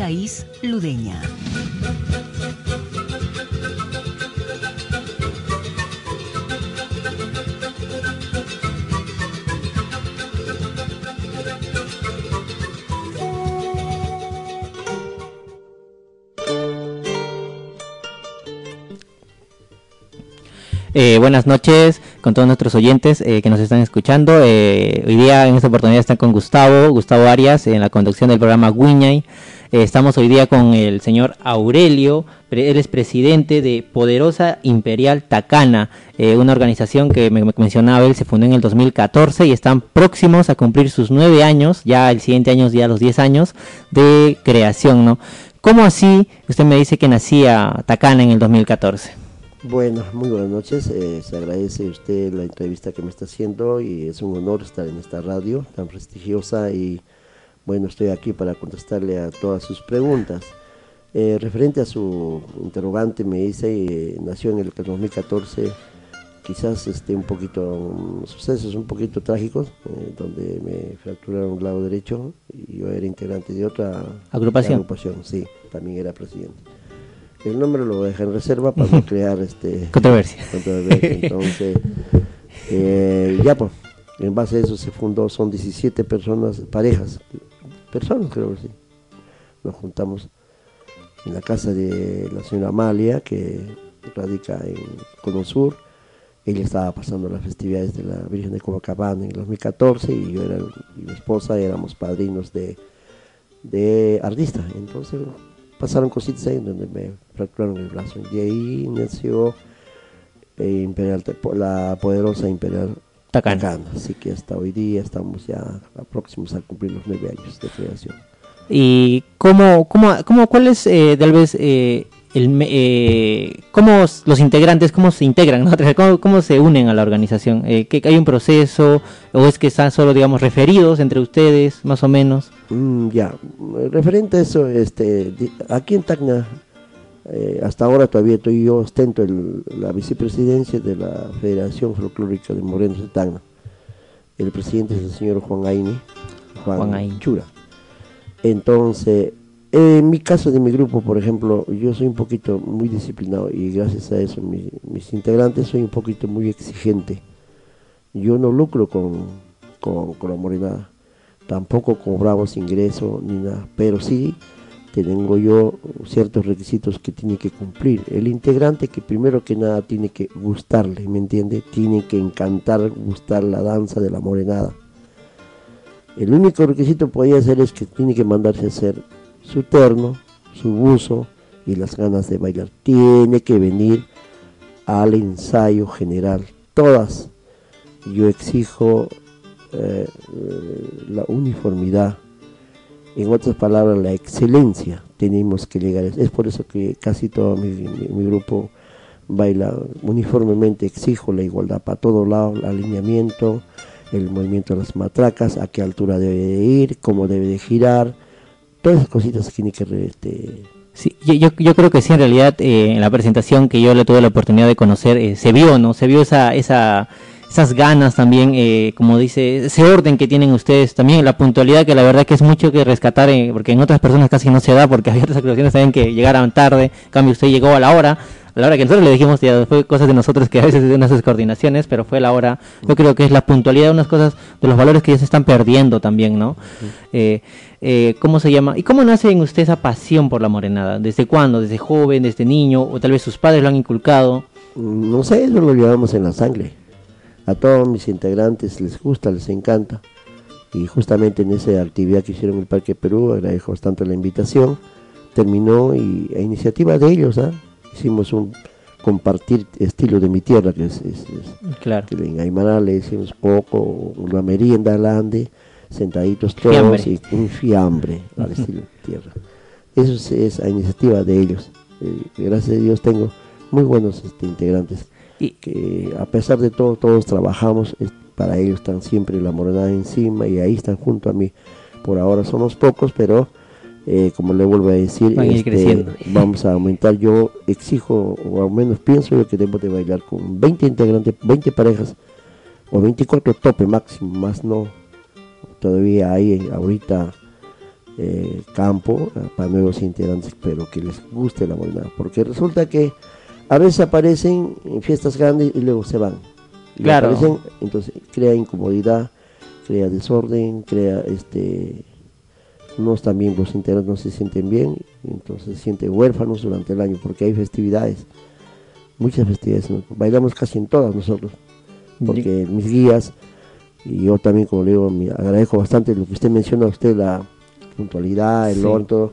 Thais Ludeña. Eh, buenas noches con todos nuestros oyentes eh, que nos están escuchando. Eh, hoy día en esta oportunidad están con Gustavo, Gustavo Arias, en la conducción del programa Guiñay. Estamos hoy día con el señor Aurelio, él es presidente de Poderosa Imperial Tacana, una organización que me, mencionaba él, se fundó en el 2014 y están próximos a cumplir sus nueve años, ya el siguiente año ya los diez años de creación, ¿no? ¿Cómo así usted me dice que nacía Tacana en el 2014? Bueno, muy buenas noches. Eh, se agradece usted la entrevista que me está haciendo y es un honor estar en esta radio tan prestigiosa y bueno, estoy aquí para contestarle a todas sus preguntas. Eh, referente a su interrogante, me dice, eh, nació en el 2014, quizás este, un poquito, sucesos un poquito trágicos, donde me fracturaron un lado derecho y yo era integrante de otra agrupación. agrupación sí, también era presidente. El nombre lo deja en reserva para no crear este controversia. Entonces, eh, ya pues, en base a eso se fundó, son 17 personas, parejas, personas creo que sí. Nos juntamos en la casa de la señora Amalia, que radica en Cono Sur. Ella estaba pasando las festividades de la Virgen de Copacabana en el 2014 y yo era, y mi esposa éramos padrinos de, de artista. Entonces pasaron cositas ahí donde me fracturaron el brazo. Y ahí nació eh, la poderosa Imperial Tacana. Así que hasta hoy día estamos ya próximos a cumplir los nueve años de creación. ¿Y cómo, cómo, cómo cuál es eh, tal vez eh, el, eh, cómo los integrantes, cómo se integran, ¿Cómo, se unen a la organización? Eh, ¿que ¿Hay un proceso o es que están solo, digamos, referidos entre ustedes, más o menos? Mm, ya, referente a eso, este, aquí en Tacna, eh, hasta ahora todavía estoy, yo ostento la vicepresidencia de la Federación Folclórica de Morenos de Tacna. El presidente es el señor Juan Aini, Juan, Juan Chura. Entonces, en mi caso de mi grupo, por ejemplo, yo soy un poquito muy disciplinado y gracias a eso mis integrantes soy un poquito muy exigente. Yo no lucro con, con, la morenada, tampoco cobramos ingreso ni nada, pero sí tengo yo ciertos requisitos que tiene que cumplir. El integrante que primero que nada tiene que gustarle, ¿me entiende? Tiene que encantar, gustar la danza de la morenada. El único requisito que podía hacer es que tiene que mandarse a hacer su terno, su buzo y las ganas de bailar. Tiene que venir al ensayo general. Todas. Yo exijo eh, la uniformidad. En otras palabras, la excelencia tenemos que llegar. Es por eso que casi todo mi, grupo baila uniformemente. Exijo la igualdad para todos lados, el alineamiento, el movimiento de las matracas, a qué altura debe de ir, cómo debe de girar todas esas cositas que tiene que... Este... Sí, yo, yo creo que sí, en realidad, eh, en la presentación que yo le tuve la oportunidad de conocer, eh, se vio, ¿no? Se vio esa, esa, esas ganas también, eh, como dice, ese orden que tienen ustedes, también la puntualidad, que la verdad que es mucho que rescatar, porque en otras personas casi no se da, porque había otras actuaciones también que llegaran tarde, en cambio usted llegó a la hora, a la hora que nosotros le dijimos, ya fue cosas de nosotros que a veces de unas coordinaciones, pero fue la hora, yo creo que es la puntualidad de unas cosas, de los valores que ya se están perdiendo también, ¿no? eh, eh, ¿cómo se llama? ¿Y cómo nace en usted esa pasión por la morenada? ¿Desde cuándo? ¿Desde joven? ¿Desde niño? ¿O tal vez sus padres lo han inculcado? Mm, no sé, eso lo llevamos en la sangre. A todos mis integrantes les gusta, les encanta. Y justamente en esa actividad que hicieron en el Parque Perú, agradezco bastante la invitación, terminó y a iniciativa de ellos, ¿ah? hicimos un compartir estilo de mi tierra, que es, claro. que en Aymara le hicimos poco, una merienda grande, sentaditos todos y un fiambre al estilo de tierra. Eso es, a iniciativa de ellos. Eh, gracias a Dios tengo muy buenos este, integrantes. Y que a pesar de todo, todos trabajamos, para ellos están siempre la morenada encima y ahí están junto a mí. Por ahora somos pocos, pero eh, como le vuelvo a decir, este, vamos a aumentar. Yo exijo, o al menos pienso yo que debo de bailar con 20 integrantes, 20 parejas, o 24 tope máximo, más no. Todavía hay ahorita eh, campo eh, para nuevos integrantes, pero que les guste la morenada. Porque resulta que a veces aparecen en fiestas grandes y luego se van. claro. entonces crea incomodidad, crea desorden, crea este no están bien los integrantes, no se sienten bien, entonces se sienten huérfanos durante el año porque hay festividades, muchas festividades, bailamos casi en todas nosotros, porque mis guías, y yo también como le digo, me agradezco bastante lo que usted menciona, usted la puntualidad, el orden, todo,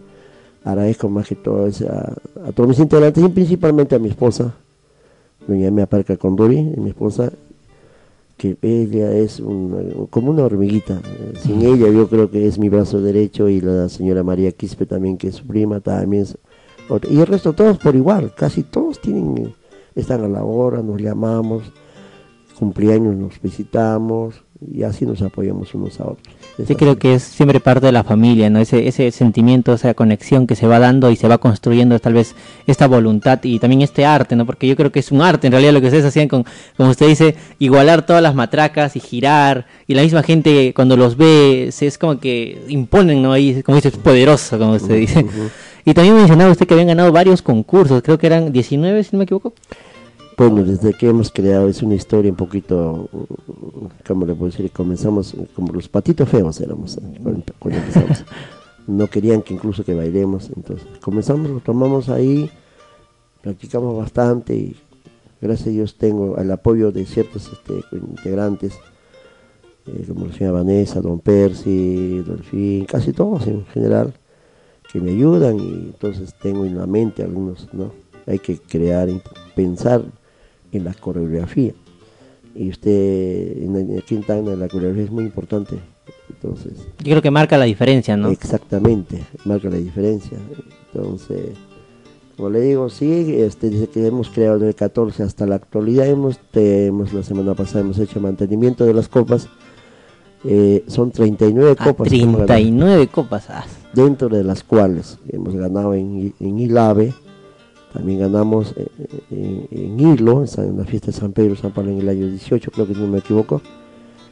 agradezco más que todo a, a, todos mis integrantes y principalmente a mi esposa, doña Mea Parca Condori, mi esposa, que ella es como una hormiguita. Sin ella yo creo que es mi brazo derecho y la señora María Quispe también, que es su prima, también Y el resto todos por igual, casi todos tienen, están a la hora, nos llamamos, cumpleaños nos visitamos y así nos apoyamos unos a otros. Sí, creo que es siempre parte de la familia, ¿no? Ese, ese sentimiento, esa conexión que se va dando y se va construyendo tal vez esta voluntad y también este arte, ¿no? Porque yo creo que es un arte en realidad lo que ustedes hacían con, como usted dice, igualar todas las matracas y girar y la misma gente cuando los ve se, es como que imponen, ¿no? Ahí, como dice, es poderoso, como usted dice. Y también mencionaba usted que habían ganado varios concursos, creo que eran 19, si no me equivoco. Bueno, desde que hemos creado es una historia un poquito, ¿cómo le puedo decir? Comenzamos como los patitos feos éramos cuando empezamos. No querían que incluso que bailemos, entonces comenzamos, lo tomamos ahí, practicamos bastante y gracias a Dios tengo el apoyo de ciertos este, integrantes, eh, como la señora Vanessa, Don Percy, Dolfín, casi todos en general, que me ayudan y entonces tengo en la mente algunos, ¿no? Hay que crear, pensar en la coreografía. Y usted, en Quintana, la coreografía es muy importante. Entonces, Yo creo que marca la diferencia, ¿no? Exactamente, marca la diferencia. Entonces, como le digo, sí, este, desde que hemos creado el 14 hasta la actualidad, hemos, hemos la semana pasada hemos hecho mantenimiento de las copas. Eh, son 39 ah, copas. 39 copas. Ah. Dentro de las cuales hemos ganado en, en Ilave, también ganamos eh, eh, en Hilo, en la fiesta de San Pedro, San Pablo en el año 18, creo que no me equivoco.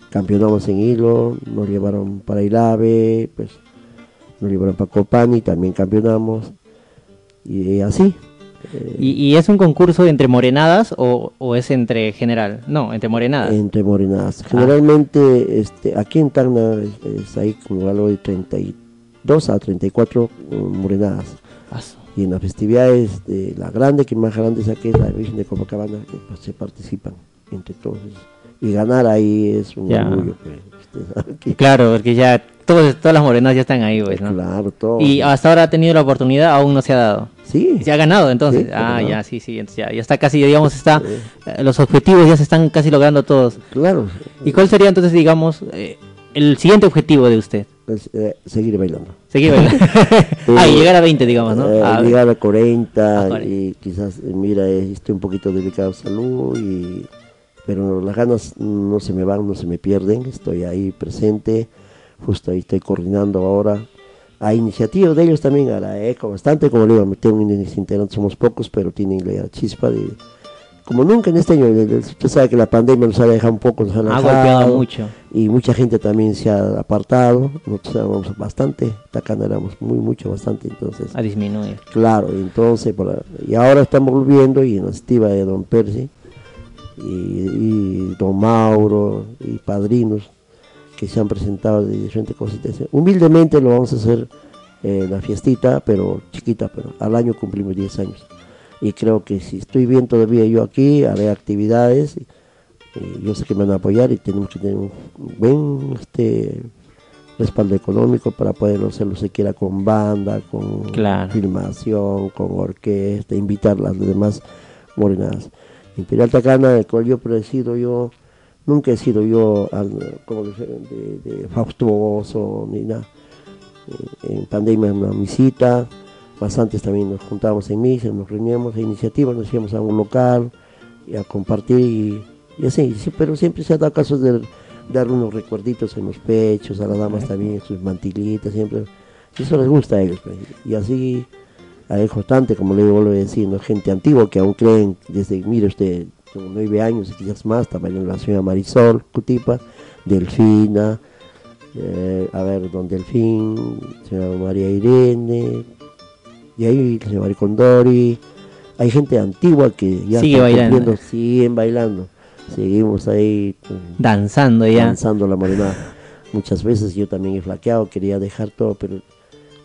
Campeonamos en Hilo, nos llevaron para Ilave, pues nos llevaron para Copani, también campeonamos. Y así. ¿Y, es un concurso entre morenadas o, es entre general? No, entre morenadas. Entre morenadas. Ah. Generalmente este, aquí en Tacna es, ahí como algo de 32 a 34 morenadas y en las festividades de la grande, que más grande es aquí, la Virgen de Copacabana, pues, se participan entre todos. Y ganar ahí es un orgullo. Pues, claro, porque ya todas las morenas ya están ahí, pues, ¿no? Claro, todo. ¿Y hasta ahora ha tenido la oportunidad? ¿Aún no se ha dado? Sí. ¿Se ha ganado entonces? ah, ya, sí, sí, ya, ya está casi, digamos, está, eh, los objetivos ya se están casi logrando todos. Claro. ¿Y cuál sería entonces, digamos, eh, el siguiente objetivo de usted? Eh, seguir bailando. Seguir bailando. ah, y llegar a 20, digamos, ¿no? Eh, ah, llegar a 40, ah, y quizás, eh, mira, estoy un poquito delicado de salud, y, pero las ganas no se me van, no se me pierden, estoy ahí presente, justo ahí estoy coordinando ahora. A iniciativa de ellos también, a la ECO, bastante, como le digo, tengo un integrantes, somos pocos, pero tienen la chispa de como nunca en este año, usted sabe que la pandemia nos ha dejado un poco, nos ha, golpeado mucho. Y mucha gente también se ha apartado, nosotros éramos bastante, Tacana éramos muy, mucho, bastante, entonces... A disminuir. Claro, entonces, y ahora estamos volviendo y en la estiva de Don Percy y, Don Mauro y padrinos que se han presentado de diferentes cosas. Humildemente lo vamos a hacer eh, la fiestita, pero chiquita, pero al año cumplimos 10 años y creo que si estoy bien todavía yo aquí, haré actividades, yo sé que me van a apoyar y tenemos que tener un buen este, respaldo económico para poder hacerlo se quiera con banda, con filmación, con orquesta, invitar a las demás morenadas. Imperial Tacana, el cual yo presido yo, nunca he sido yo como de, de, faustuoso ni nada. Eh, en pandemia una misita, bastantes también nos juntábamos en misa, nos reuníamos a iniciativas, nos íbamos a un local y a compartir y, y así, sí, pero siempre se ha dado caso de dar unos recuerditos en los pechos, a las damas también, sus mantilitas, siempre, eso les gusta a ellos, pues. y así hay constante, como le vuelvo a decir, ¿no? gente antigua que aún creen, desde, mire usted, como nueve años y quizás más, también la señora Marisol, Cutipa, Delfina, eh, a ver, don Delfín, señora María Irene, y ahí la señora Maricondori, hay gente antigua que ya Sigue bailando. cumpliendo, siguen bailando, seguimos ahí pues, Danzando ya. danzando la morenada. Muchas veces yo también he flaqueado, quería dejar todo, pero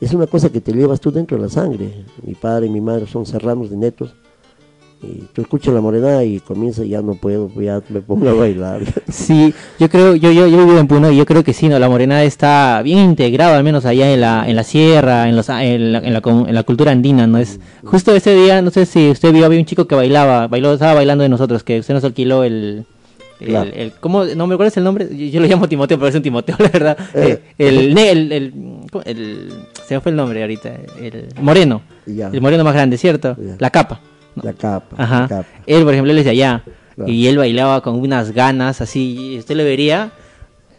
es una cosa que te llevas tú dentro de la sangre. Mi padre y mi madre son serranos de netos. Y tú escuchas la morenada y comienza, ya no puedo, ya me pongo a bailar. Sí, yo creo, yo, yo, yo vivo en Puno y yo creo que sí, ¿no? La morenada está bien integrada, al menos allá en la, en la sierra, en, los, en, la, en, la, en la cultura andina, ¿no? Es justo ese día, no sé si usted vio, había un chico que bailaba, bailó, estaba bailando de nosotros, que usted nos alquiló el... El, Claro. el- ¿cómo, no me acuerdo el nombre? Yo, yo lo llamo Timoteo, pero es un Timoteo, la verdad. Eh. Eh, el, el, el, ¿cómo? el- se me fue el nombre ahorita. El moreno. El moreno más grande, ¿cierto? La capa. La capa, Ajá. la capa. Él, por ejemplo, él es de allá. Claro. Y él bailaba con unas ganas así. y Usted le vería.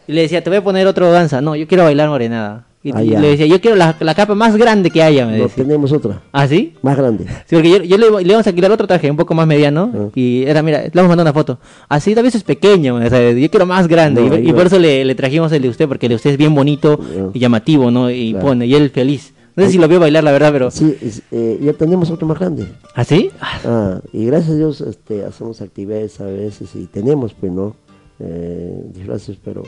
Y le decía, te voy a poner otro danza. No, yo quiero bailar morenada. Y, Ah, y ya. le decía, yo quiero la, la capa más grande que haya. Me No, decía. tenemos otra, ¿Ah, sí? más grande. Sí, porque yo, yo le, le íbamos a alquilar otro traje un poco más mediano. Ah. Y era, mira, le vamos a mandar una foto. Así, tal vez es pequeño. yo quiero más grande. No, y, y por eso le, le trajimos el de usted, porque el de usted es bien bonito Ah. y llamativo, ¿no? Y Claro. pone, y él feliz. No sé si lo vio bailar, la verdad, pero. Sí, es- eh, ya tenemos otro más grande. ¿Ah, sí? Ah, y gracias a Dios este, hacemos actividades a veces y tenemos, pues, ¿no? Eh, disfraces, pero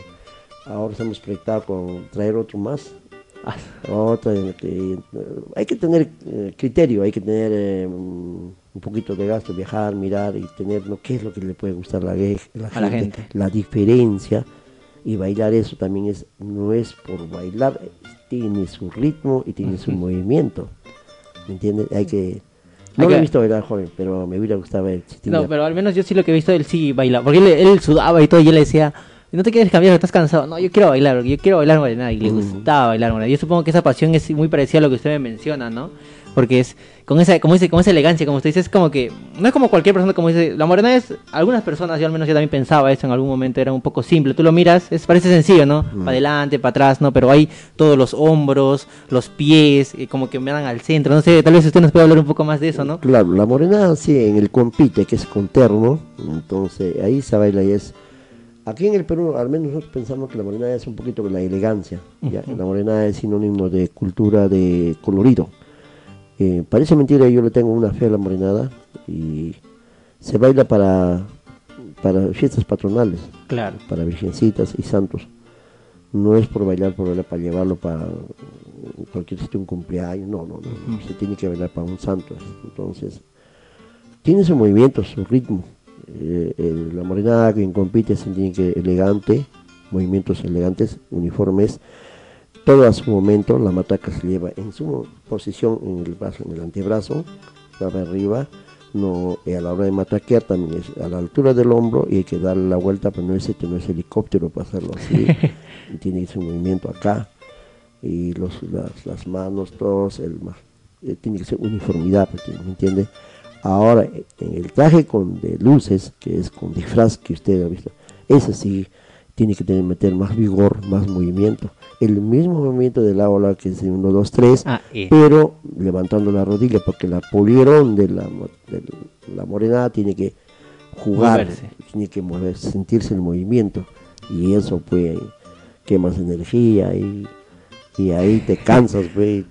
ahora estamos proyectado con traer otro más. ah. Otra, que, eh, hay que tener eh, criterio, hay que tener eh, un poquito de gasto, viajar, mirar y tener ¿no? qué es lo que le puede gustar la, la A la gente. la diferencia. Y bailar eso también es, no es por bailar, tiene su ritmo y tiene su movimiento. ¿Me entiendes? Hay que... No lo he visto bailar joven, pero me hubiera gustado ver. si No, pero al menos yo sí lo que he visto, él sí baila. Porque él, él sudaba y todo, y yo le decía, no te quieres cambiar, estás cansado. No, yo quiero bailar, yo quiero bailar morenada. Y le Mm. gustaba bailar morenada. Yo supongo que esa pasión es muy parecida a lo que usted me menciona, ¿no? Porque es con esa, como dice, con esa elegancia, como usted dice, es como que, no es como cualquier persona, como dice, la morenada es, algunas personas, yo al menos yo también pensaba eso en algún momento, era un poco simple. Tú lo miras, es, parece sencillo, ¿no? Mm. Para adelante, para atrás, ¿no? Pero hay todos los hombros, los pies, y como que me dan al centro. No sé, tal vez usted nos puede hablar un poco más de eso, ¿no? Claro, la morena sí, en el compite, que es con terno, entonces ahí se baila y es... Aquí en el Perú, al menos nosotros pensamos que la morenada es un poquito la elegancia. ¿ya? La morenada es sinónimo de cultura, de colorido. Eh, parece mentira, yo le tengo una fe a la morenada y se baila para, para fiestas patronales, Claro. para virgencitas y santos. No es por bailar, por bailar, para llevarlo para cualquier sitio, un cumpleaños, no, no, no, se tiene que bailar para un santo. Entonces, tiene su movimiento, su ritmo. Eh, el- la morenada quien compite se tiene que elegante, movimientos elegantes, uniformes, todo a su momento, la mataca se lleva en su posición en el brazo, en el antebrazo, para arriba, no, a la hora de mataquear también es a la altura del hombro y hay que darle la vuelta, pero no es, este, no es helicóptero para hacerlo así, y tiene su movimiento acá, y los, las, las manos, todos, el, eh, tiene que ser uniformidad, ¿me entiende? Ahora, en el traje con de luces, que es con disfraz que usted ha visto, ese sí tiene que tener, meter más vigor, más movimiento. El mismo movimiento de la ola que es de 1, 2, 3, Ah, eh. pero levantando la rodilla, porque la polierón de la, de la morenada tiene que jugar, Moverse. tiene que mover, sentirse el movimiento, y eso pues quemas energía y, y ahí te cansas, pues.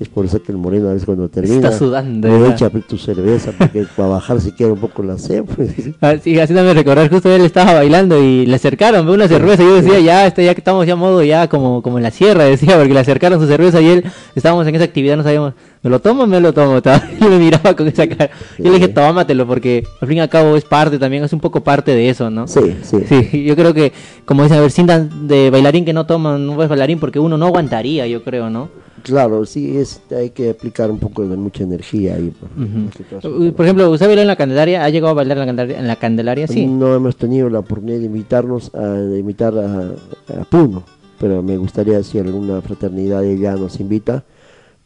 Es por eso que el moreno a veces cuando termina sudando, le ya. echa tu cerveza porque para bajar si quiere un poco la sed. Pues. Así, así también recordar, justo él estaba bailando y le acercaron ve, una cerveza. Yo decía, ya, este, ya que estamos ya modo ya como, como en la sierra, decía, porque le acercaron su cerveza y él, estábamos en esa actividad, no sabíamos, ¿me lo tomo o me lo tomo? Yo me miraba con esa cara. Yo le dije, tómatelo, porque al fin y al cabo es parte también, es un poco parte de eso, ¿no? Sí, sí. Sí, yo creo que, como dicen, a ver, cintan de bailarín que no toman, no es bailarín porque uno no aguantaría, yo creo, ¿no? Claro, sí, es, hay que aplicar un poco de mucha energía ahí. todo. Uh, Por ejemplo, ¿usted bailó en la Candelaria? ¿Ha llegado a bailar en la Candelaria? En la Candelaria? Sí. No hemos tenido la oportunidad de invitarnos a de invitar a, a Puno, pero me gustaría si alguna fraternidad ella nos invita,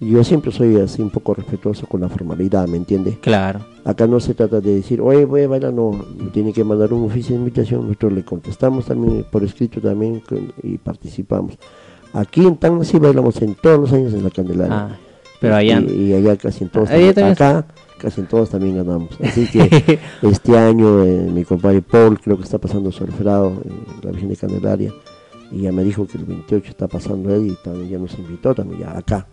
yo siempre soy así un poco respetuoso con la formalidad, ¿me entiende? Claro. Acá no se trata de decir, oye, voy a bailar, no, me tiene que mandar un oficio de invitación, nosotros le contestamos también por escrito también y participamos. Aquí en Tacna sí bailamos en todos los años en la Candelaria. Ah, pero allá... Y, y allá casi en todos, Allá también- acá casi en todos también ganamos. Así que este año eh, mi compadre Paul creo que está pasando surfrado en la Virgen de Candelaria y ya me dijo que el 28 está pasando él y también ya nos invitó también ya acá.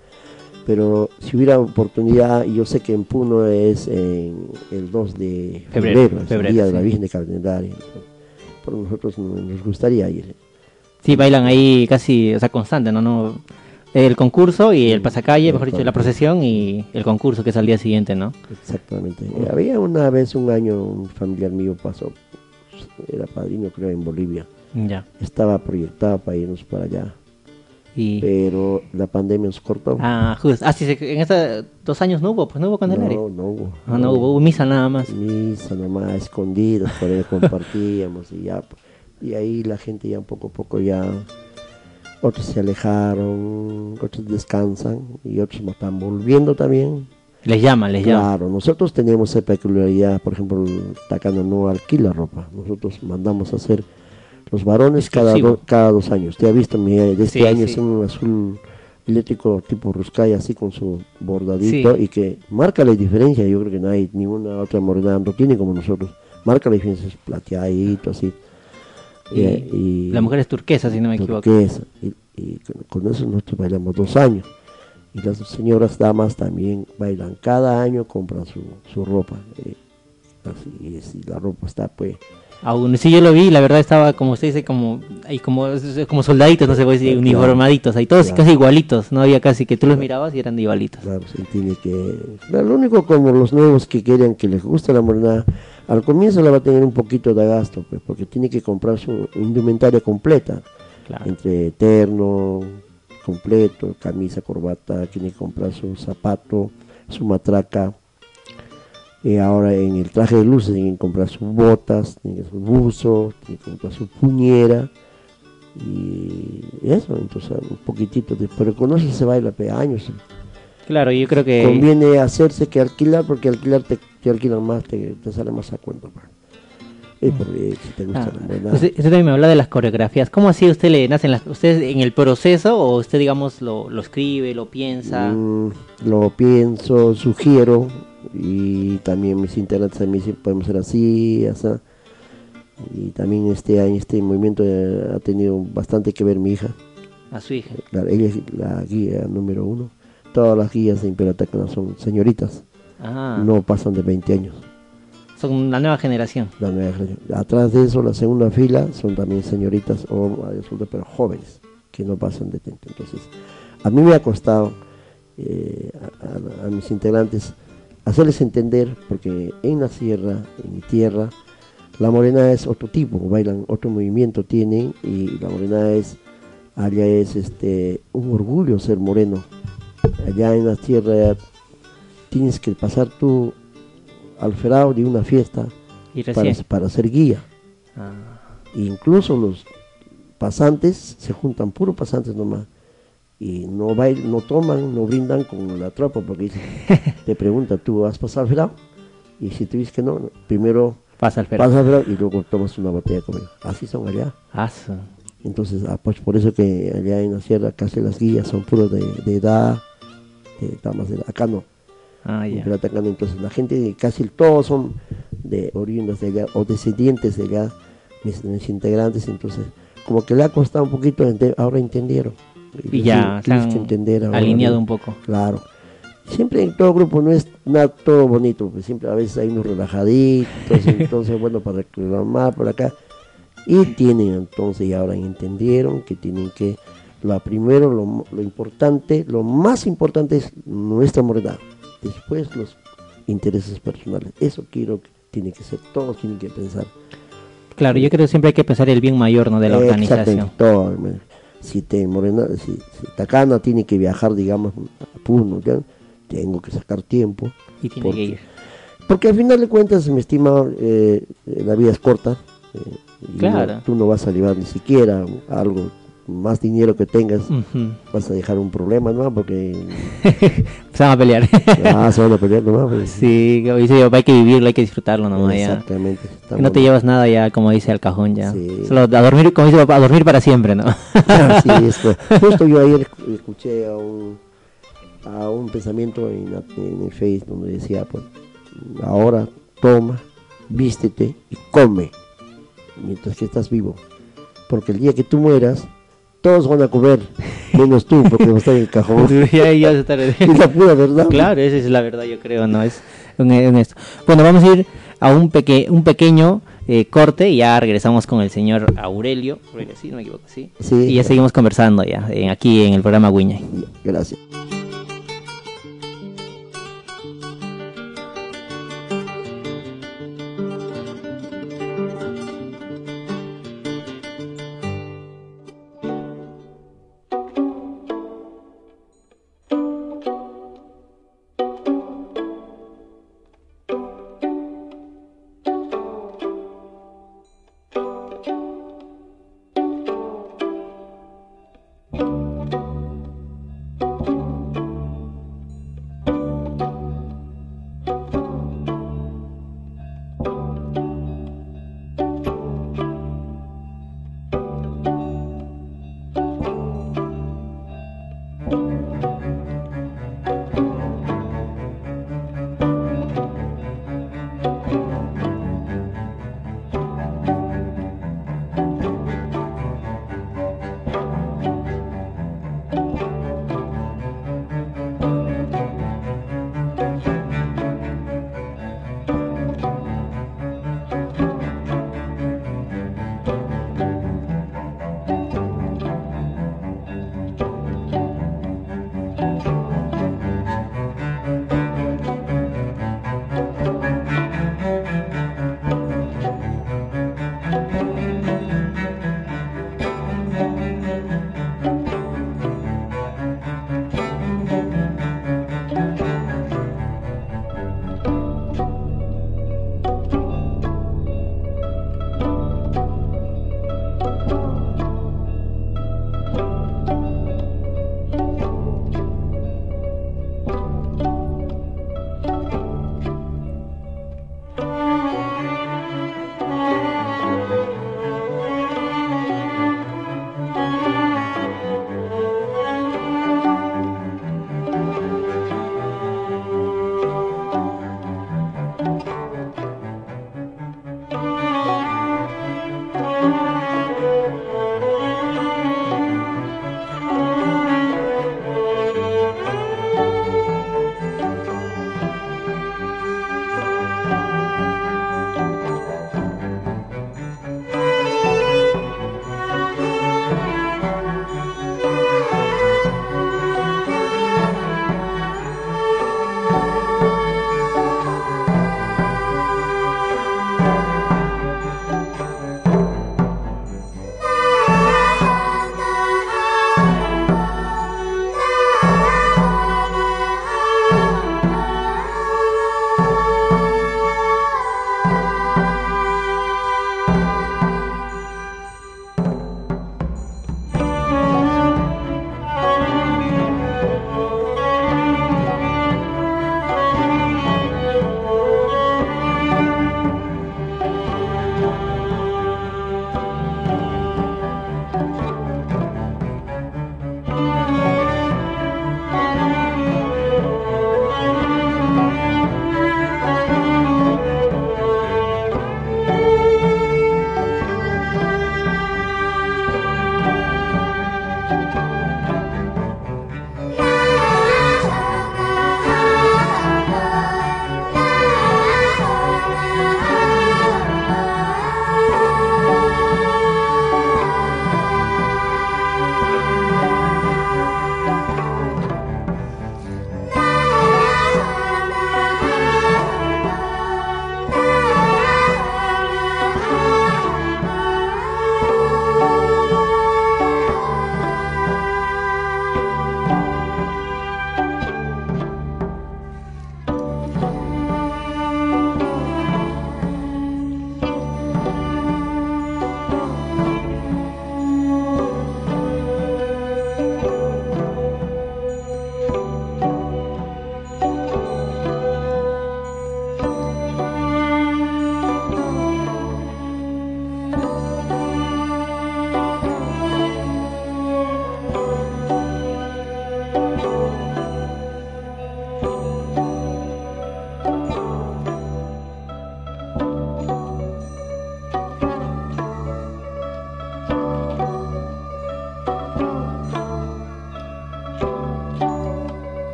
Pero si hubiera oportunidad, y yo sé que en Puno es en el 2 de Febrero, febrero, febrero, el día de la. Virgen de Candelaria. Por nosotros nos nos gustaría ir. Sí, bailan ahí casi, o sea, constante, ¿no? no El concurso y el pasacalle, mejor dicho, la procesión y el concurso que es al día siguiente, ¿no? Exactamente. Había una vez, un año, un familiar mío pasó, era padrino creo en Bolivia. Ya. Estaba proyectado para irnos para allá, Y... pero la pandemia nos cortó. Ah, justo. Ah, sí, en estos dos años no hubo, pues no hubo Candelaria. no, no hubo. Ah, no hubo, hubo misa nada más. Misa nomás, escondidas, por ahí compartíamos y ya. Y ahí la gente ya poco a poco ya, otros se alejaron, otros descansan y otros no están volviendo también. Les llaman, les llaman. Claro, nosotros tenemos esa peculiaridad, por ejemplo, Tacana no alquila ropa, nosotros mandamos a hacer los varones cada, do- cada dos años. Te ha visto, mi, de este Sí, año sí. es un azul eléctrico tipo Ruscaya, así con su bordadito, Sí. y que marca la diferencia, yo creo que no hay ninguna otra morena no tiene como nosotros, marca la diferencia, es plateadito, así. Y, Eh, y- la mujer es turquesa, si no me equivoco. turquesa, y, y con, eso nosotros bailamos dos años. Y las señoras damas también bailan. Cada año compran su, su ropa. eh, así es, y la ropa está pues... Aún sí yo lo vi, la verdad estaba como usted dice, como ahí como, como soldaditos, no sé, puede decir, Claro. uniformaditos, ahí todos Claro. casi igualitos, no había casi que tú los mirabas y eran igualitos. Claro, sí, tiene que... lo único como los nuevos que quieren que les guste la morena, al comienzo la va a tener un poquito de gasto, pues, porque tiene que comprar su indumentaria completa. Claro. entre terno completo, camisa, corbata, tiene que comprar su zapato, su matraca. Y ahora en el traje de luces tiene que comprar sus botas, tiene que su buzo, tiene que comprar su puñera. Y eso, entonces un poquitito, de, pero con eso se baila pe, años. Claro, yo creo que Conviene hacerse que alquilar, porque alquilar te, te alquilan más, te, te sale más a cuenta. pa. Porque si te gusta Ah, la usted, usted también me habla de las coreografías. ¿Cómo así usted le nacen las usted en el proceso o usted digamos lo, lo escribe, lo piensa? Mm, lo pienso, sugiero y también mis integrantes mí dicen podemos ser así, así. Y también este año este movimiento eh, ha tenido bastante que ver mi hija. A su hija. La- ella es la guía número uno. Todas las guías de Imperio son señoritas, Ah, no pasan de 20 años. son la nueva generación. La nueva generación. Atrás de eso, la segunda fila son también señoritas o adultas, pero jóvenes, que no pasan de 30. Entonces, a mí me ha costado eh, a, a- a mis integrantes hacerles entender, porque en la sierra, en mi tierra, la morena es otro tipo, bailan otro movimiento tienen y la morena es, allá es este un orgullo ser moreno. Allá en la tierra tienes que pasar tú al ferao de una fiesta Y para, para ser guía. Ah, Incluso los pasantes se juntan, puros pasantes nomás. Y no bailan, no toman, no brindan con la tropa porque te pregunta, ¿tú has pasado al ferao? Y si tú dices que no, primero pasa al ferao y luego tomas una botella conmigo. Así son allá. Su- Entonces, ah, pues por eso que allá en la sierra casi las guías son puros de, de edad, de damas de edad. Acá no. Ah, atacan, entonces la gente, casi todos son de oriundos de allá o descendientes de allá, mis, mis integrantes, entonces como que le ha costado un poquito, ahora entendieron. Y ya se tienes han que entender ahora, alineado ¿no? un poco. Claro. Siempre en todo grupo no es nada todo bonito, pues siempre a veces hay unos relajaditos, entonces bueno, para reclamar por acá. Y tienen entonces, y ahora entendieron que tienen que, lo primero, lo, lo importante, lo más importante es nuestra moralidad, después los intereses personales. Eso quiero que tiene que ser, todos tienen que pensar. Claro, yo creo que siempre hay que pensar el bien mayor ¿no? de la organización. Todo, si te morena, si, si Tacana tiene que viajar, digamos, a Puno, ¿ya? tengo que sacar tiempo. Y tiene Porque- que ir. Porque al final de cuentas, mi estimado, eh, la vida es corta. eh, y Claro. no- tú no vas a llevar ni siquiera algo más dinero que tengas, vas a dejar un problema, ¿no? Porque Se van a pelear. ah, se van a pelear, ¿no? Pues, sí, como dice yo, hay que vivirlo, hay que disfrutarlo nomás. Exactamente. No te llevas nada ya, como dice al cajón ya. Sí. Solo a dormir, como dice, a dormir para siempre, ¿no? sí, es que justo yo ayer escu- escuché a un, a un pensamiento en, en el Face donde decía, pues, ahora toma, vístete y come mientras que estás vivo. Porque el día que tú mueras, todos van a comer, menos tú, porque a estar en el cajón. ya, ya se tarde. Es la pura verdad. Claro, esa es la verdad, yo creo, ¿no? Es un, un esto. Bueno, vamos a ir a un, peque, un pequeño eh, corte y ya regresamos con el señor Aurelio. Aurelio, sí, no me equivoco, sí. Sí. Y ya seguimos conversando ya, en- aquí en el programa Guiñay. Gracias.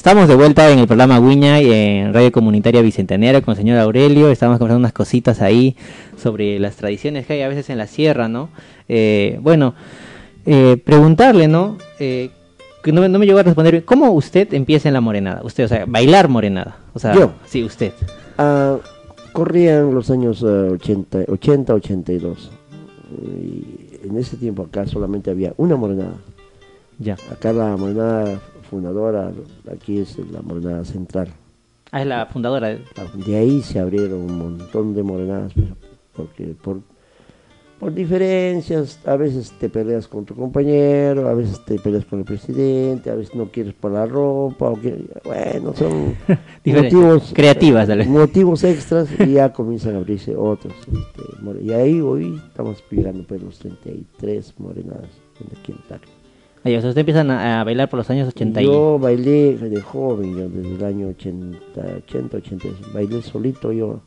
Estamos de vuelta en el programa Guiña y en Radio Comunitaria Bicentenaria con el señor Aurelio. Estamos conversando unas cositas ahí sobre las tradiciones que hay a veces en la sierra, ¿no? Eh, bueno, eh, preguntarle, ¿no? Eh, que no, no me llegó a responder, ¿cómo usted empieza en la morenada? Usted, o sea, bailar morenada. O sea, Yo. sí, usted. Ah, corrían los años ah, 80, 80, 82. Y en ese tiempo acá solamente había una morenada. Ya. Acá la morenada fundadora, aquí es la morenada central. Ah, es la fundadora. de- ahí se abrieron un montón de morenadas, porque por, por diferencias, a veces te peleas con tu compañero, a veces te peleas con el presidente, a veces no quieres por la ropa, o que, bueno, son motivos Creativas, tal vez. motivos extras y ya comienzan a abrirse otros. este, y ahí hoy estamos llegando pues los 33 morenadas en aquí en Tacna. Ahí, o sea, usted empieza a, a bailar por los años 80 y... Yo bailé de joven, yo desde el año 80, 80, 80, bailé solito yo.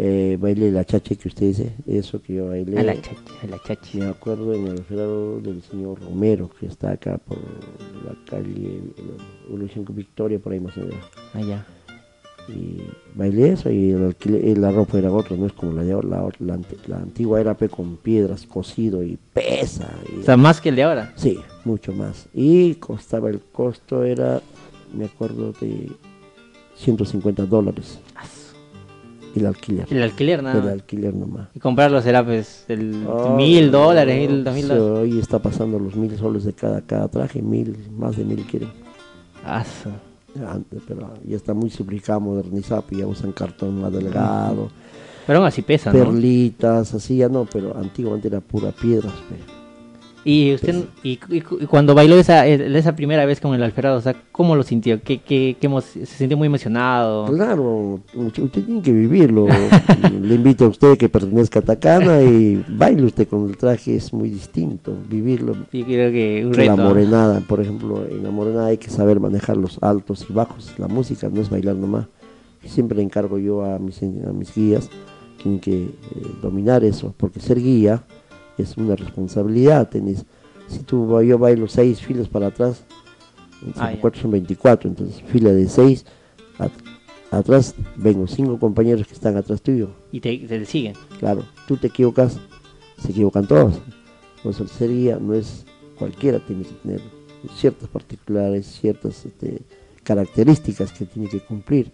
Eh, bailé la chacha que usted dice, eso que yo bailé. A la chachi, a la chachi. Me acuerdo en el feriado del señor Romero, que está acá por la calle Evolución Victoria, por ahí más menos. Allá. Y bailé eso y el alquile- y la ropa era otra, no es como la de ahora, la, la la antigua era pe con piedras, cocido y pesa. y- O sea, más que el de ahora. Sí, mucho más. Y costaba, el costo era, me acuerdo, de 150 dólares el alquiler. El alquiler, nada El alquiler nomás. Y comprarlo será pues el Ah, mil dólares, mil, dos mil sí, dólares. Hoy está pasando los mil soles de cada, cada traje, mil, más de mil quieren. Su- Antes, pero ya está muy simplificado, modernizado, pues ya usan cartón más delgado, Pero aún así pesa, ¿no? perlitas, así ya no, pero antiguamente era pura piedras. pe. Y usted, y, y- y cuando bailó esa, eh, esa primera vez con el Alferado, o sea, ¿cómo lo sintió? ¿Qué, qué, qué ¿Se sintió muy emocionado? Claro, usted tiene que vivirlo. Le invito a usted que pertenezca a Tacana y baile usted con el traje, es muy distinto. Vivirlo. Y creo que un la morenada, por ejemplo, en la morenada hay que saber manejar los altos y bajos. La música no es bailar nomás. Siempre encargo yo a mis, a mis guías, tienen que eh, dominar eso, porque ser guía es una responsabilidad. Tenés, si tú yo bailo seis filas para atrás, Ah, cuatro son 24, entonces fila de seis, at- atrás vengo cinco compañeros que están atrás tuyo. Y te, te siguen. Claro, tú te equivocas, se equivocan todos. Pues el ser guía no es cualquiera, tiene que tener ciertas particulares, ciertas este, características que tiene que cumplir,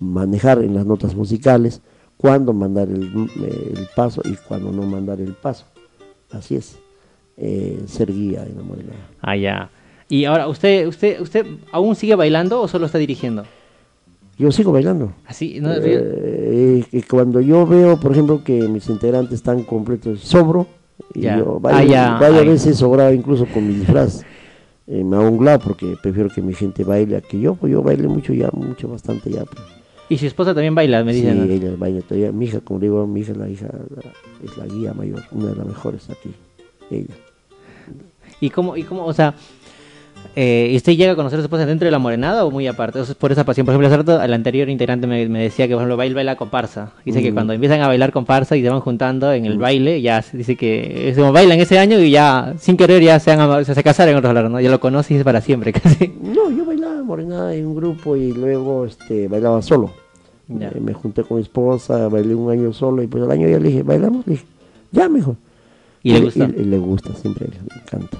manejar en las notas musicales, cuándo mandar el, el paso y cuándo no mandar el paso. Así es, eh, ser guía en la morenada. Ah, ya. Y ahora, ¿usted, usted, ¿usted aún sigue bailando o solo está dirigiendo? Yo sigo bailando. Así, ¿no? Eh, y cuando yo veo, por ejemplo, que mis integrantes están completos, sobro, y Ya. yo Ah, varias, ya, varias ahí. veces sobraba incluso con mi disfraz. Eh, me hago un lado porque prefiero que mi gente baile a que yo, pues yo baile mucho ya, mucho, bastante ya. pues. Y su esposa también baila, me Sí, dicen. ¿no? ella baila todavía. Mi hija, como digo, mi hija, la hija la- es la guía mayor, una de las mejores aquí, ella. ¿Y cómo, y cómo, o sea, eh, ¿y ¿usted llega a conocer a su esposa dentro de la morenada o muy aparte? O sea, por esa pasión. Por ejemplo, hace rato el anterior integrante me, me decía que, por ejemplo, baila, baila comparsa. Dice que cuando empiezan a bailar comparsa y se van juntando en el baile, ya se dice que es como bailan ese año y ya, sin querer, ya se, han, se, se casaron en otros lados, ¿no? Ya lo conoces es para siempre, casi. No, yo bailaba morenada en un grupo y luego este, bailaba solo. Me junté con mi esposa, bailé un año solo y pues al año ya le dije, ¿bailamos? Le dije, ya mejor. ¿Y le gusta? Y, le gusta, siempre le encanta.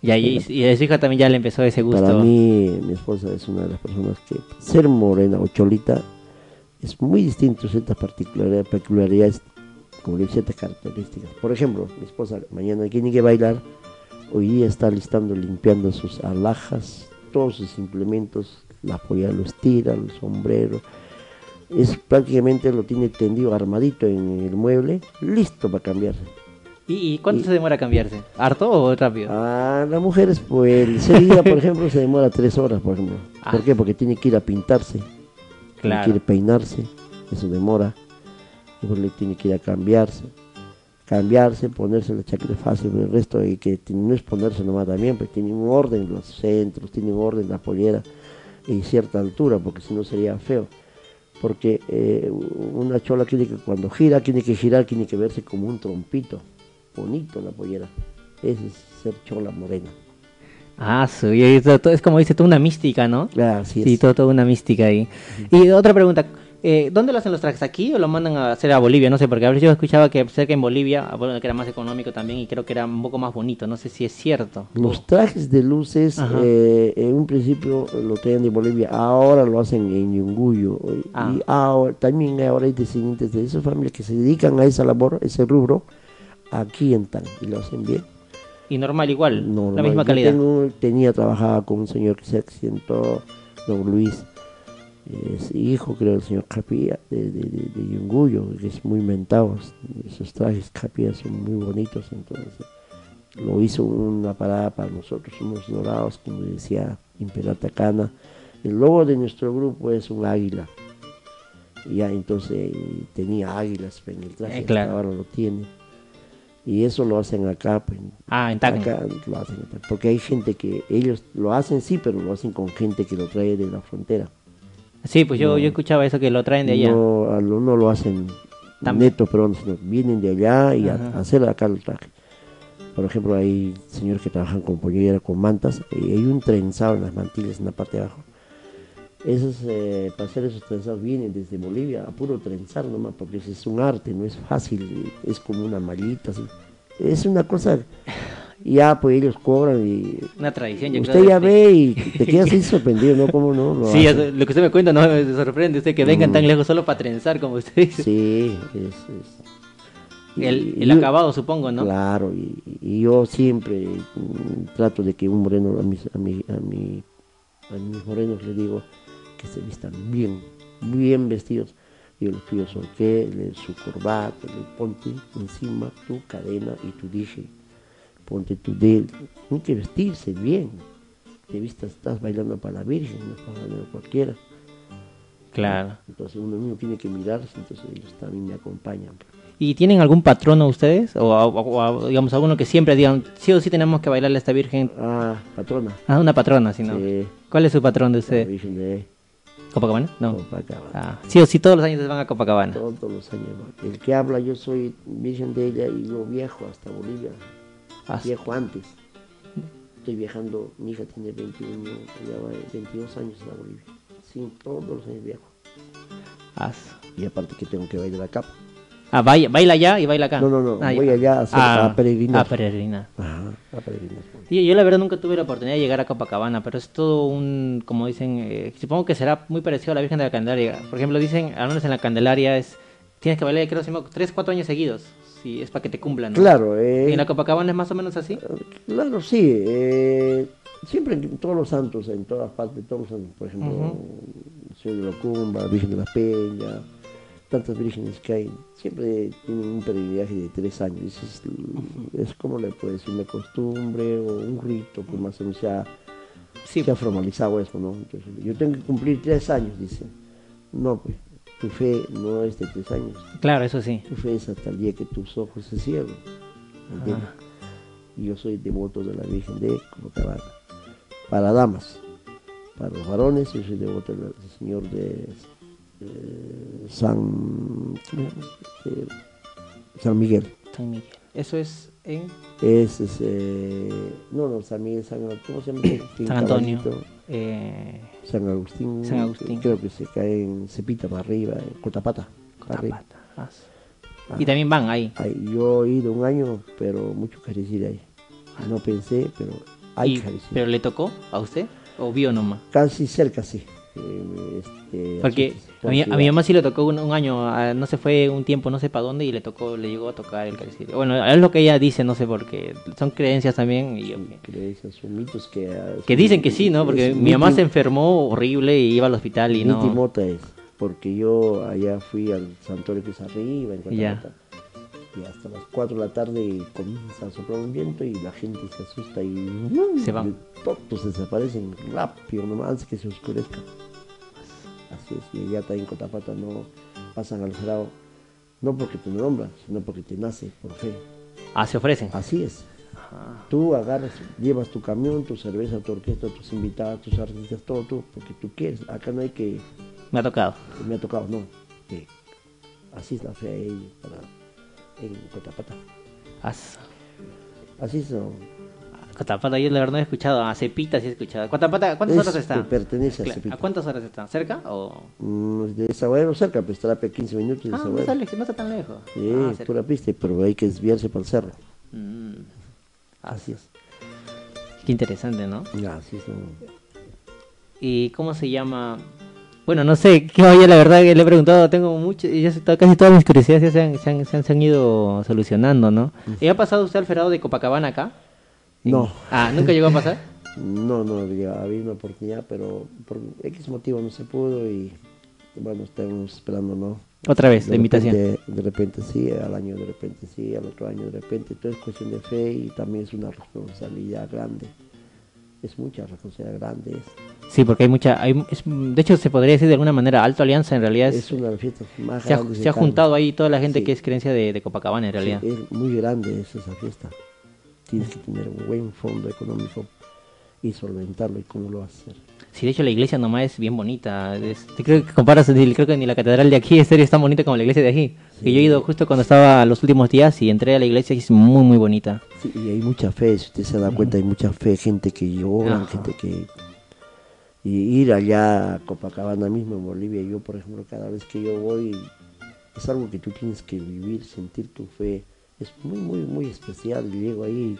Y, ahí, y a su hija también ya le empezó ese gusto. Para mí, mi esposa es una de las personas que ser morena o cholita es muy distinto, ciertas particularidades, peculiaridades, como ciertas características. Por ejemplo, mi esposa mañana tiene que bailar, hoy día está listando, limpiando sus alhajas, todos sus implementos, la polla lo estira, el sombrero, es prácticamente lo tiene tendido armadito en el mueble, listo para cambiarse. ¿Y, y cuánto y- se demora a cambiarse? ¿Harto o rápido? Ah, las mujeres, pues, ese día, por ejemplo, se demora tres horas, por ejemplo. ¿Por Ah. qué? Porque tiene que ir a pintarse, tiene Claro. que ir a peinarse, eso demora. Y pues le tiene que ir a cambiarse. Cambiarse, ponerse la chaqueta fácil, pero el resto hay que no es ponerse nomás también, pues tiene un orden los centros, tiene un orden la pollera y cierta altura, porque si no sería feo. Porque eh, una chola tiene que cuando gira, tiene que girar, tiene que verse como un trompito, bonito la pollera. Ese es ser chola morena. Ah, todo- es como dice, toda una mística, ¿no? Ah, Sí, es. todo, toda una mística ahí. Y otra pregunta, eh, ¿dónde lo hacen los trajes? ¿Aquí o lo mandan a hacer a Bolivia? No sé, porque a veces yo escuchaba que cerca en Bolivia, ah, bueno, que era más económico también y creo que era un poco más bonito, no sé si es cierto. Los trajes de luces, eh, en un principio lo traían de Bolivia, ahora lo hacen en Yunguyo. Y Ah. ahora, también ahora hay descendientes de esas familias que se dedican a esa labor, ese rubro, aquí en Tan, y lo hacen bien. Y normal igual, No, la misma yo calidad. tengo- tenía, trabajaba con un señor que se accidentó, don Luis, es hijo creo del señor Capilla de, de, de, de Yunguyo, que es muy mentado, esos trajes Capilla son muy bonitos, entonces lo hizo una parada para nosotros, unos dorados, como decía Imperial Tacana. El logo de nuestro grupo es un águila. Y ya entonces eh, tenía águilas en el traje, Eh, claro. ahora lo tiene. Y eso lo hacen acá, pues, Ah, en Tacna. Acá lo hacen, porque hay gente que ellos lo hacen sí, pero lo hacen con gente que lo trae de la frontera. Sí, pues yo, yo escuchaba eso que lo traen de allá. No, lo- no lo hacen neto, pero vienen de allá y a, Ajá. a hacer acá el traje. Por ejemplo, hay señores que trabajan con pollera, con mantas, y hay un trenzado en las mantillas en la parte de abajo. Esos, eh, para hacer esos trenzados vienen desde Bolivia a puro trenzar nomás, porque es un arte, no es fácil, es como una mallita, así. Es una cosa, ya pues ellos cobran y Una tradición, yo Usted ya ve y te quedas ahí sorprendido, ¿no? ¿Cómo no? Lo Sí, hacen. lo que usted me cuenta no me sorprende, usted que vengan tan lejos solo para trenzar, como usted dice. Mm. Sí, es... es- y- El, y el acabado, supongo, ¿no? Claro, y, y yo siempre mm, trato de que un moreno, a mis, a, mi, a, mi- a mis morenos les digo que se vistan bien, bien vestidos. Yo les pido su orquel, su corbata, le ponte encima tu cadena y tu dije, ponte tu dedo. Hay que vestirse bien. Te vistas, estás bailando para la Virgen, no estás bailando cualquiera. Claro. Entonces uno mismo tiene que mirarse, entonces ellos también me acompañan. ¿Y tienen algún patrono ustedes? O, o- o, digamos, alguno que siempre digan, sí o sí tenemos que bailarle a esta virgen. Ah, patrona. Ah, una patrona, si no. Sí, ¿Cuál es su patrón de la usted? Virgen de ¿Copacabana? No. Copacabana. Ah, sí o sí todos los años van a Copacabana. Todos los años. El que habla, yo soy virgen de ella y yo viajo hasta Bolivia. Viajo antes. Estoy viajando, mi hija tiene 21, ya va 22 años a Bolivia. Sí, todos los años viajo. Y aparte que tengo que bailar acá. Ah, baila, baila allá y baila acá. No, no, no, Ah, voy allá a, hacer, Ah, a peregrinar. A peregrinar. Ajá, a peregrinar. Sí, yo la verdad nunca tuve la oportunidad de llegar a Copacabana, pero es todo un, como dicen, eh, supongo que será muy parecido a la Virgen de la Candelaria. Por ejemplo, dicen, al menos en la Candelaria es, tienes que bailar, creo, si no, tres, cuatro años seguidos, si es para que te cumplan, ¿no? Claro, ¿Y eh, en la Copacabana es más o menos así? Claro, sí. eh, siempre en todos los santos, en todas partes, todos los santos, por ejemplo, Señor de la Cumba, Virgen de la Peña, tantas vírgenes que hay, siempre tienen un peregrinaje de tres años. Es, es como le puedo decir, una costumbre o un rito que más o menos Sí. se ha formalizado eso, ¿no? Entonces, yo tengo que cumplir tres años, dice. No, pues, tu fe no es de tres años. Claro, eso sí. Tu fe es hasta el día que tus ojos se cierren. ¿entiendes? Y yo soy devoto de la Virgen de Copacabana. Para damas. Para los varones, yo soy devoto del Señor de eh, San. Eh, San Miguel. San Miguel. Eso es en Es, es, eh, no, no, San Miguel, San, ¿cómo se llama? San Antonio. caballito. Eh, San Agustín. San Agustín. Creo que se cae en Cepita para arriba, en Cotapata. Ah, sí. Y también van ahí. Yo he ido un año, pero mucho caricir ahí. No pensé, pero hay caricir. ¿Pero le tocó a usted? ¿O vio nomás? Casi cerca, sí. Este, Porque a mi, a mi mamá sí le tocó un, un año, no se fue un tiempo, no sé para dónde, y le tocó, le llegó a tocar el calicirio. Bueno, es lo que ella dice, no sé por qué. Son creencias también. Y creencias, son mitos que... ah, que dicen que sí, ¿no? Porque mi mamá se enfermó horrible y iba al hospital y no. mota es, porque yo allá fui al santuario que es arriba, en. Cotapata, y hasta las 4 de la tarde comienza a soplar un viento y la gente se asusta y Se van. todos desaparecen rápido, nomás que se oscurezca. Así es, y allá también en Cotapata no pasan al sarao, no porque te nombran, sino porque te nace por fe. Ah, se ofrecen. Así es. Tú agarras, llevas tu camión, tu cerveza, tu orquesta, tus invitados, tus artistas, todo tú, porque tú quieres. Acá no hay que, Me ha tocado. me ha tocado, no. que así es la fe ahí para, en Cotapata. As- Así son. Cotapata, yo la verdad no he escuchado. A Cepita sí he escuchado. ¿Cuántas Es- horas está? pertenece a Claro, Cepita. ¿A cuántas horas está? ¿Cerca o...? Mm, de Desaguadero cerca, pues estará a 15 minutos de Ah, no está, lejos, no está tan lejos. Sí, Ah, cerca. pura pista, pero hay que desviarse para el cerro. Mm, Así es. qué interesante, ¿no? Así es. ¿Y cómo se llama? Bueno, no sé, que oye, la verdad que le he preguntado, tengo mucho, y ya se- casi todas mis curiosidades ya se han, se han, se han- se han ido solucionando, ¿no? ¿Y ha pasado usted al ferado de Copacabana acá? No. Ah, ¿nunca llegó a pasar? No, no, había una oportunidad, pero por X motivo no se pudo y bueno, estamos esperando, ¿no? Otra vez, De la invitación. repente- de repente sí, al año de repente sí, al otro año de repente. Todo es cuestión de fe y también es una responsabilidad grande. Es mucha responsabilidad grande. Es, Sí, porque hay mucha, hay, es- de hecho se podría decir de alguna manera, Alto Alianza en realidad es es, una de las fiestas más se ha, grandes. de se ha juntado ahí toda la gente Sí. que es creencia de, de Copacabana en Sí, realidad. es muy grande es esa fiesta. Tienes que tener un buen fondo económico y solventarlo. ¿Y cómo lo vas a hacer? Sí, de hecho la iglesia nomás es bien bonita. Es- te creo que comparas, creo que ni la catedral de aquí es tan bonita como la iglesia de aquí. Que yo he ido justo cuando estaba los últimos días y entré a la iglesia y es muy, muy bonita. Sí, y hay mucha fe, si usted se da cuenta, hay mucha fe, gente que llora, gente que... Y ir allá a Copacabana mismo, en Bolivia, yo por ejemplo, cada vez que yo voy, es algo que tú tienes que vivir, sentir tu fe. Es muy, muy, muy especial. Llego ahí,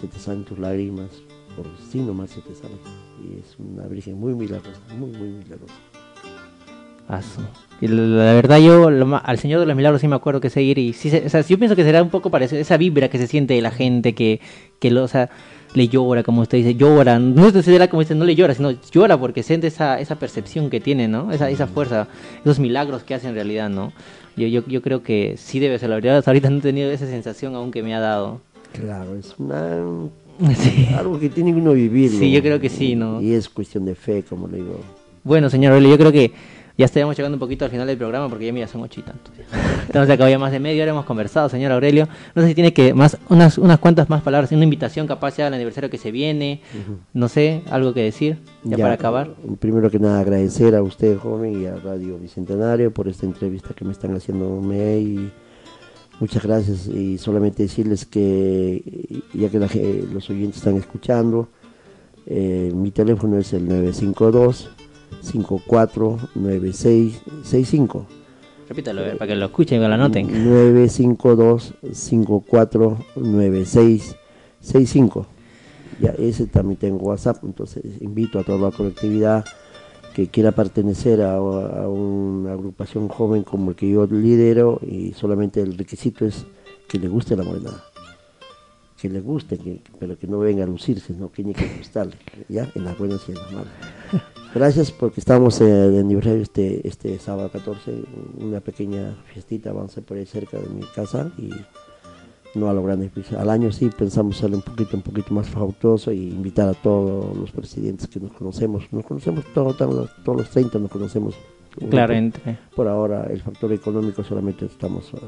se te salen tus lágrimas, por sí nomás se te salen. Y es una virgen muy milagrosa, muy, muy milagrosa. Y la, verdad yo al Señor de los Milagros sí me acuerdo que seguir y sí, yo pienso que será un poco parecido esa vibra que se siente de la gente que, que lo, o le llora, como usted dice, llora, no se como dice, no le llora, sino llora porque siente esa, esa percepción que tiene, ¿no? Esa, esa fuerza, esos milagros que hace en realidad, ¿no? Yo, yo, yo creo que sí debe ser, la verdad, hasta ahorita no he tenido esa sensación aún que me ha dado. Claro, es una, Sí. algo que tiene que uno vivir. Sí, yo creo que sí, ¿no? Y es cuestión de fe, como le digo. Bueno, señor Aurelio, yo creo que ya estaríamos llegando un poquito al final del programa porque ya mira, son ocho y tantos. Entonces acabó ya más de media hora, hemos conversado, señor Aurelio. No sé si tiene que más unas, unas cuantas más palabras, una invitación capaz ya al aniversario que se viene, no sé, algo que decir, ya, para acabar. Primero que nada agradecer a usted, joven, y a Radio Bicentenario por esta entrevista que me están haciendo y muchas gracias. Y solamente decirles que, ya que la los oyentes están escuchando, eh, mi teléfono es el 952 549665 Repítalo, a ver, para que lo escuchen y que lo anoten. 952-549665. Ya, ese también tengo WhatsApp, entonces invito a toda la colectividad que quiera pertenecer a, a una agrupación joven como el que yo lidero y solamente el requisito es que le guste la morenada. Que le guste, que- pero que no venga a lucirse, no que tiene que gustarle, ya, en las buenas y en las malas. Gracias porque estamos eh, de aniversario este, este sábado 14, una pequeña fiestita, vamos a por ahí cerca de mi casa y no a lo grande. pues, al año sí pensamos hacerlo un poquito, un poquito más fautoso y invitar a todos los presidentes que nos conocemos. Nos conocemos todos, todos, los 30 nos conocemos. Claro, entre. Por ahora el factor económico solamente estamos a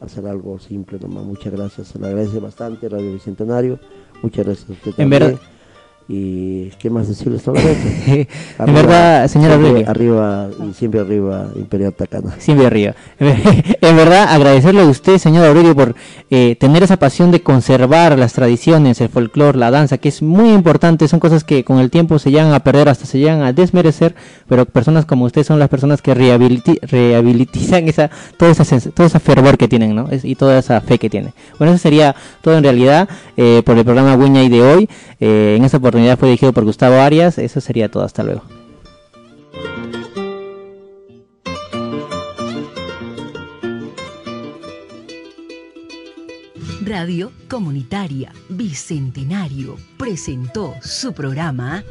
hacer algo simple nomás. Muchas gracias, se le agradece bastante Radio Bicentenario. Muchas gracias a usted En también. verdad- Y qué más decirles solamente. en verdad, señor siempre Aurelio. Arriba y siempre arriba Imperial Tacana. Siempre arriba. En verdad, agradecerle a usted, señor Aurelio, por eh, tener esa pasión de conservar las tradiciones, el folclore, la danza, que es muy importante. Son cosas que con el tiempo se llegan a perder, hasta se llegan a desmerecer. Pero personas como usted son las personas que rehabiliti- rehabilitizan esa, toda esa, todo ese fervor que tienen, ¿no? Es- y toda esa fe que tienen. Bueno, eso sería todo en realidad eh, por el programa Wiñay de hoy. Eh, en esta oportunidad fue dirigido por Gustavo Arias. Eso sería todo. Hasta luego. Radio Comunitaria Bicentenario presentó su programa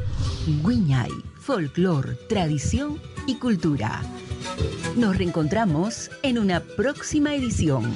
Guiñay, Folclor, Tradición y Cultura. Nos reencontramos en una próxima edición.